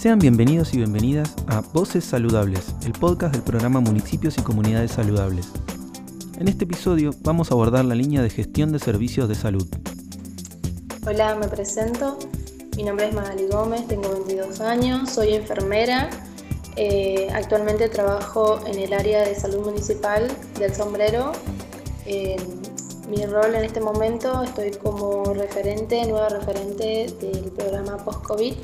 Sean bienvenidos y bienvenidas a Voces Saludables, el podcast del programa Municipios y Comunidades Saludables. En este episodio vamos a abordar la línea de gestión de servicios de salud. Hola, me presento. Mi nombre es Magali Gómez, tengo 22 años, soy enfermera. Eh, actualmente trabajo en el área de salud municipal del Sombrero. mi rol en este momento estoy como referente, nueva referente del programa Post-COVID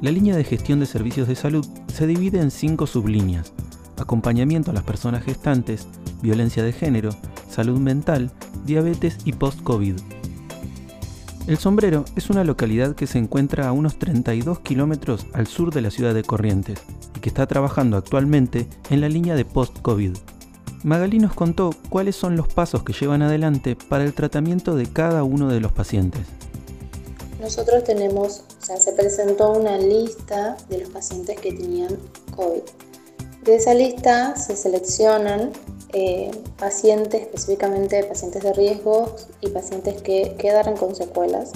la línea de gestión de servicios de salud se divide en cinco sublíneas. Acompañamiento a las personas gestantes, violencia de género, salud mental, diabetes y post-COVID. El Sombrero es una localidad que se encuentra a unos 32 kilómetros al sur de la ciudad de Corrientes y que está trabajando actualmente en la línea de post-COVID. Magalí nos contó cuáles son los pasos que llevan adelante para el tratamiento de cada uno de los pacientes. Nosotros tenemos, o sea, se presentó una lista de los pacientes que tenían COVID. De esa lista se seleccionan eh, pacientes, específicamente pacientes de riesgo y pacientes que quedaron con secuelas,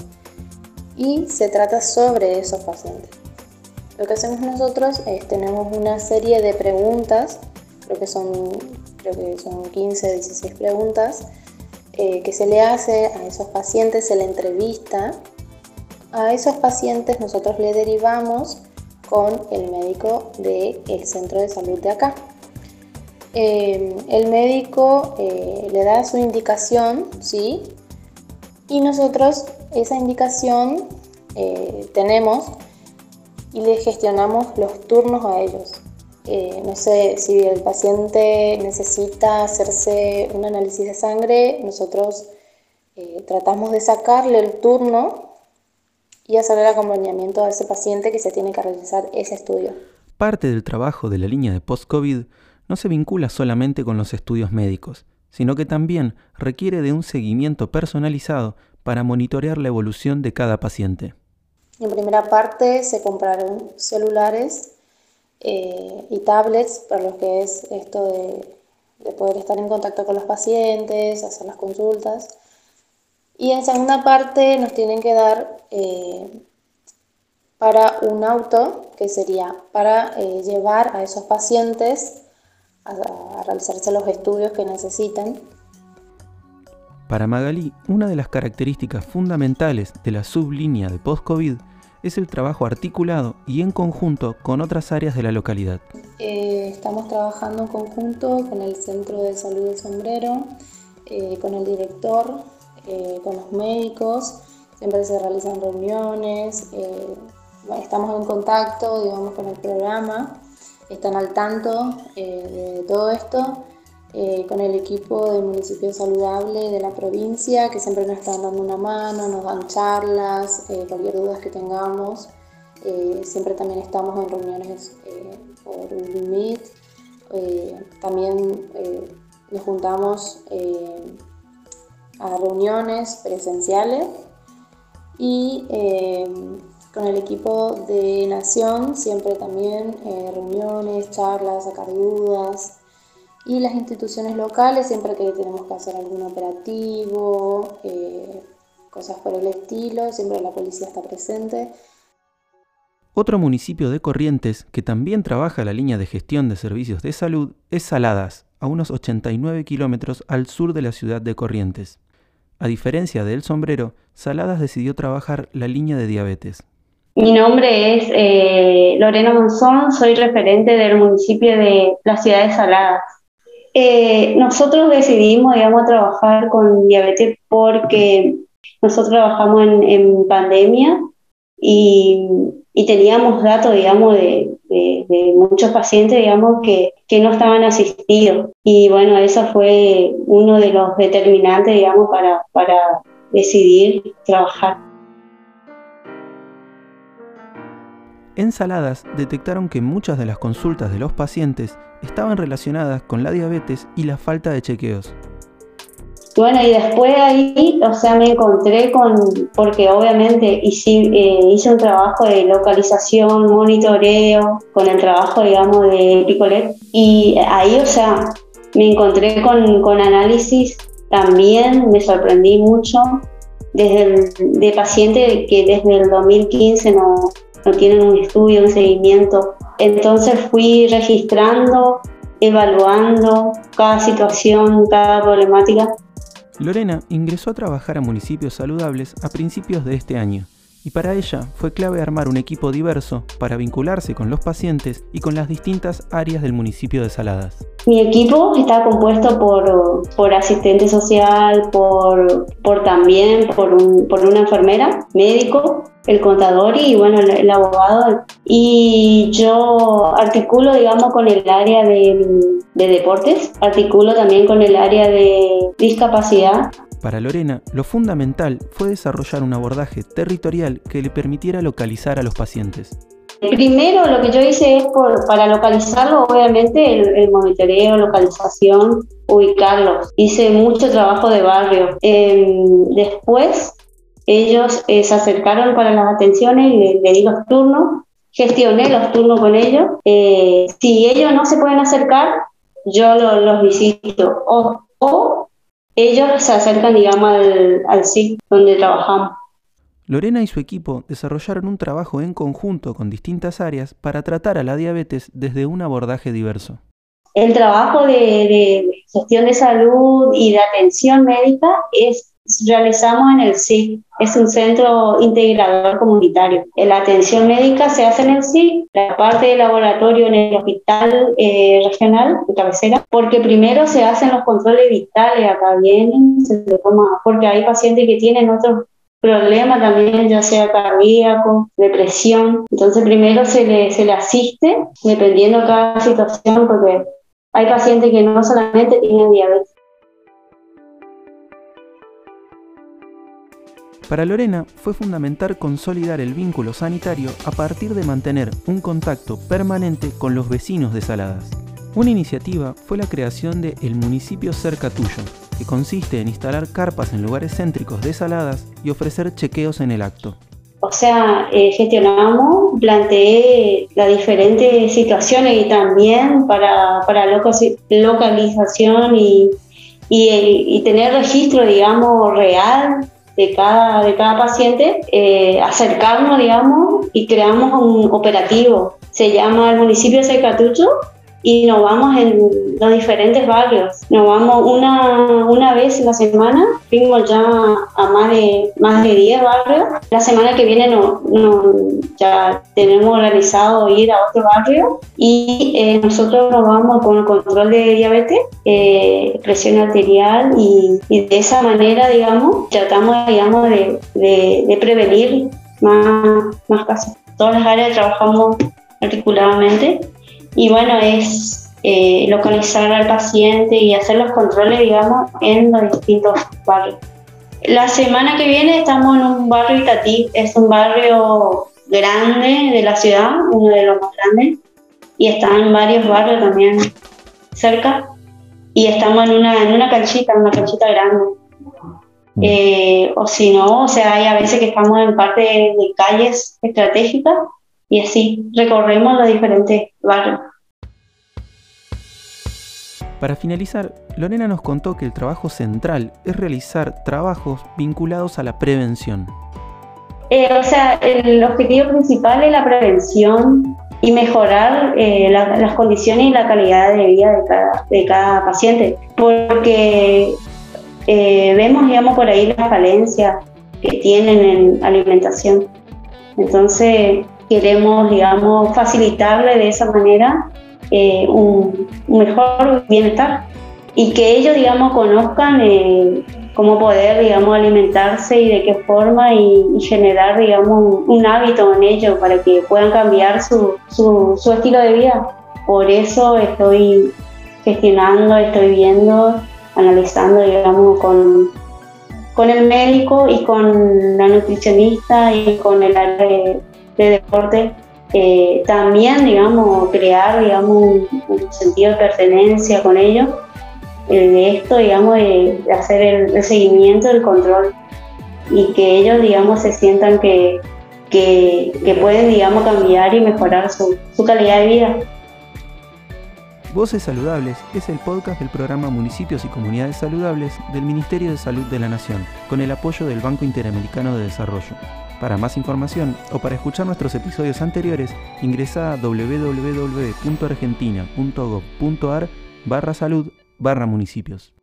y se trata sobre esos pacientes. Lo que hacemos nosotros es tenemos una serie de preguntas, creo que son, creo que son 15, 16 preguntas, eh, que se le hace a esos pacientes, se le entrevista a esos pacientes nosotros le derivamos con el médico del centro de salud de acá. Eh, el médico eh, le da su indicación, ¿sí? Y nosotros esa indicación eh, tenemos y le gestionamos los turnos a ellos. no sé, si el paciente necesita hacerse un análisis de sangre, nosotros tratamos de sacarle el turno y hacer el acompañamiento a ese paciente que se tiene que realizar ese estudio. Parte del trabajo de la línea de post-COVID no se vincula solamente con los estudios médicos, sino que también requiere de un seguimiento personalizado para monitorear la evolución de cada paciente. En primera parte se compraron celulares eh, y tablets para lo que es esto de, de poder estar en contacto con los pacientes, hacer las consultas. Y en segunda parte nos tienen que dar eh, para un auto, que sería para eh, llevar a esos pacientes a, realizarse los estudios que necesitan. Para Magalí, una de las características fundamentales de la sublínea de post-COVID es el trabajo articulado y en conjunto con otras áreas de la localidad. Eh, estamos trabajando en conjunto con el Centro de Salud del Sombrero, con el director, eh, con los médicos, siempre se realizan reuniones, eh, estamos en contacto, digamos, con el programa, están al tanto eh, de todo esto, con el equipo del municipio saludable de la provincia, que siempre nos están dando una mano, nos dan charlas, cualquier duda que tengamos. siempre también estamos en reuniones por Google Meet. también nos juntamos a reuniones presenciales y eh, con el equipo de Nación siempre también eh, reuniones, charlas, sacar dudas y las instituciones locales siempre que tenemos que hacer algún operativo, eh, cosas por el estilo, siempre la policía está presente. Otro municipio de Corrientes que también trabaja la línea de gestión de servicios de salud es Saladas, a unos 89 kilómetros al sur de la ciudad de Corrientes. A diferencia de El Sombrero, Saladas decidió trabajar la línea de diabetes. Mi nombre es eh, Lorena Monzón, soy referente del municipio de la ciudad de Saladas. Eh, nosotros decidimos, digamos, trabajar con diabetes porque nosotros trabajamos en pandemia y y teníamos datos, digamos, de, muchos pacientes, digamos, que, no estaban asistidos. Y bueno, eso fue uno de los determinantes, digamos, para, para decidir trabajar. En Saladas detectaron que muchas de las consultas de los pacientes estaban relacionadas con la diabetes y la falta de chequeos. Bueno, y después ahí, o sea, me encontré con, porque obviamente hice, eh, hice un trabajo de localización, monitoreo, con el trabajo, digamos, de Picolet, y ahí, o sea, me encontré con, con análisis también, me sorprendí mucho, desde el, de paciente que desde el 2015 no, no tienen un estudio, un seguimiento. Entonces fui registrando, evaluando cada situación, cada problemática. Lorena ingresó a trabajar a municipios saludables a principios de este año y para ella fue clave armar un equipo diverso para vincularse con los pacientes y con las distintas áreas del municipio de Saladas. Mi equipo está compuesto por, por asistente social, por, por también por, un, por una enfermera, médico, el contador y bueno, el, abogado. Y yo articulo, digamos, con el área de, de deportes, articulo también con el área de discapacidad para Lorena, lo fundamental fue desarrollar un abordaje territorial que le permitiera localizar a los pacientes. Primero lo que yo hice es para localizarlo, obviamente, el, monitoreo, localización, ubicarlos. Hice mucho trabajo de barrio. Em, después ellos eh, se acercaron para las atenciones y le, di los turnos, gestioné los turnos con ellos. Eh, si ellos no se pueden acercar, yo los visito. O, o ellos se acercan, digamos, al, al SIC donde trabajamos. Lorena y su equipo desarrollaron un trabajo en conjunto con distintas áreas para tratar a la diabetes desde un abordaje diverso. El trabajo de, de gestión de salud y de atención médica es realizamos en el SIC, es un centro integrador comunitario. La atención médica se hace en el SIC, la parte de laboratorio en el hospital eh, regional de cabecera, porque primero se hacen los controles vitales, acá vienen, se toma, porque hay pacientes que tienen otros problemas también, ya sea cardíaco, depresión. Entonces primero se le, se le asiste, dependiendo de cada situación, porque hay pacientes que no solamente tienen diabetes, Para Lorena fue fundamental consolidar el vínculo sanitario a partir de mantener un contacto permanente con los vecinos de Saladas. Una iniciativa fue la creación de El Municipio Cerca Tuyo, que consiste en instalar carpas en lugares céntricos de Saladas y ofrecer chequeos en el acto. O sea, eh, gestionamos, planteé las diferentes situaciones y también para, para localización y, y, y, tener registro, digamos, real de cada, de cada paciente, eh, acercarnos, digamos, y creamos un operativo. Se llama el municipio de Secatucho y nos vamos en los diferentes barrios. Nos vamos una, una vez en la semana, fuimos ya a más de, más de 10 barrios. La semana que viene no, no, ya tenemos organizado ir a otro barrio y eh, nosotros nos vamos con el control de diabetes, eh, presión arterial y, y, de esa manera, digamos, tratamos digamos, de, de, de prevenir más, más casos. Todas las áreas trabajamos articuladamente y bueno, es eh, localizar al paciente y hacer los controles, digamos, en los distintos barrios. La semana que viene estamos en un barrio Itatí, es un barrio grande de la ciudad, uno de los más grandes, y están varios barrios también cerca, y estamos en una, en una canchita, una canchita grande. Mm. Eh, o si no, o sea, hay a veces que estamos en parte de calles estratégicas y así recorremos los diferentes Para finalizar, Lorena nos contó que el trabajo central es realizar trabajos vinculados a la prevención. Eh, o sea, el objetivo principal es la prevención y mejorar eh, las condiciones y la calidad de vida de cada, de cada paciente, porque eh, vemos, digamos, por ahí las falencias que tienen en alimentación. Entonces, queremos, digamos, facilitarle de esa manera eh, un, mejor bienestar y que ellos, digamos, conozcan eh, cómo poder, digamos, alimentarse y de qué forma y, generar, digamos, un, hábito en ellos para que puedan cambiar su, su, su estilo de vida. Por eso estoy gestionando, estoy viendo, analizando, digamos, con, con el médico y con la nutricionista y con el área de, de deporte, eh, también, digamos, crear, digamos, un, sentido de pertenencia con ellos, eh, de esto, digamos, de, hacer el, seguimiento, el control, y que ellos, digamos, se sientan que, que, pueden, digamos, cambiar y mejorar su calidad de vida. Voces Saludables es el podcast del programa Municipios y Comunidades Saludables del Ministerio de Salud de la Nación, con el apoyo del Banco Interamericano de Desarrollo Para más información o para escuchar nuestros episodios anteriores, ingresa a www.argentina.gov.ar barra salud barra municipios.